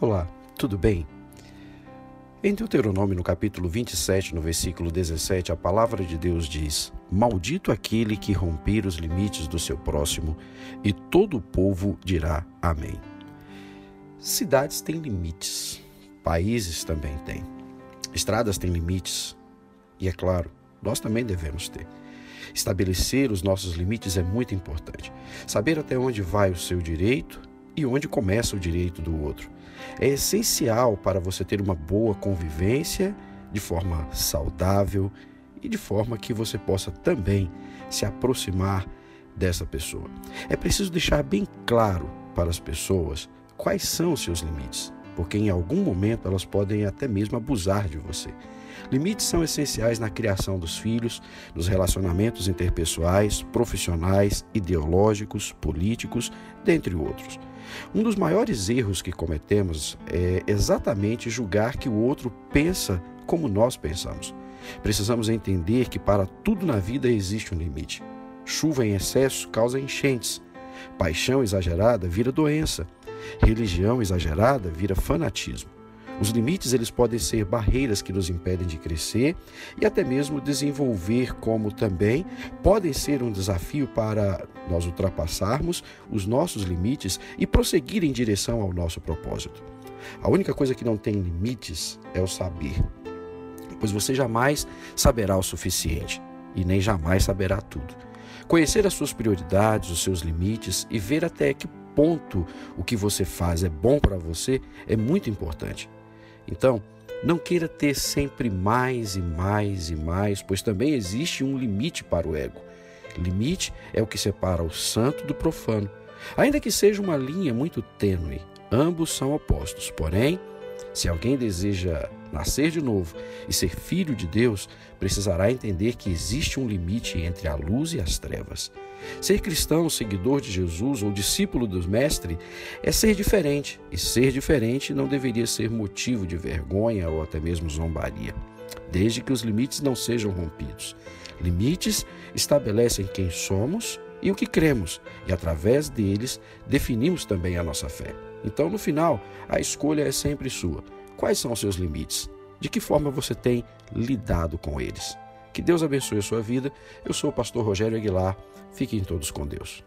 Olá, tudo bem? Em Deuteronômio, no capítulo 27, no versículo 17, a palavra de Deus diz: Maldito aquele que romper os limites do seu próximo, e todo o povo dirá Amém. Cidades têm limites, países também têm, estradas têm limites, e é claro, nós também devemos ter. Estabelecer os nossos limites é muito importante. Saber até onde vai o seu direito e onde começa o direito do outro. É essencial para você ter uma boa convivência de forma saudável e de forma que você possa também se aproximar dessa pessoa. É preciso deixar bem claro para as pessoas quais são os seus limites, porque em algum momento elas podem até mesmo abusar de você. Limites são essenciais na criação dos filhos, nos relacionamentos interpessoais, profissionais, ideológicos, políticos, dentre outros. Um dos maiores erros que cometemos é exatamente julgar que o outro pensa como nós pensamos. Precisamos entender que para tudo na vida existe um limite. Chuva em excesso causa enchentes. Paixão exagerada vira doença. Religião exagerada vira fanatismo. Os limites eles podem ser barreiras que nos impedem de crescer e até mesmo desenvolver, como também podem ser um desafio para nós ultrapassarmos os nossos limites e prosseguir em direção ao nosso propósito. A única coisa que não tem limites é o saber, pois você jamais saberá o suficiente e nem jamais saberá tudo. Conhecer as suas prioridades, os seus limites e ver até que ponto o que você faz é bom para você é muito importante. Então, não queira ter sempre mais e mais e mais, pois também existe um limite para o ego. Limite é o que separa o santo do profano. Ainda que seja uma linha muito tênue, ambos são opostos. Porém, se alguém deseja nascer de novo e ser filho de Deus, precisará entender que existe um limite entre a luz e as trevas. Ser cristão, seguidor de Jesus ou discípulo do Mestre é ser diferente, e ser diferente não deveria ser motivo de vergonha ou até mesmo zombaria, desde que os limites não sejam rompidos. Limites estabelecem quem somos e o que cremos, e através deles definimos também a nossa fé. Então, no final, a escolha é sempre sua. Quais são os seus limites? De que forma você tem lidado com eles? Que Deus abençoe a sua vida. Eu sou o pastor Rogério Aguilar. Fiquem todos com Deus.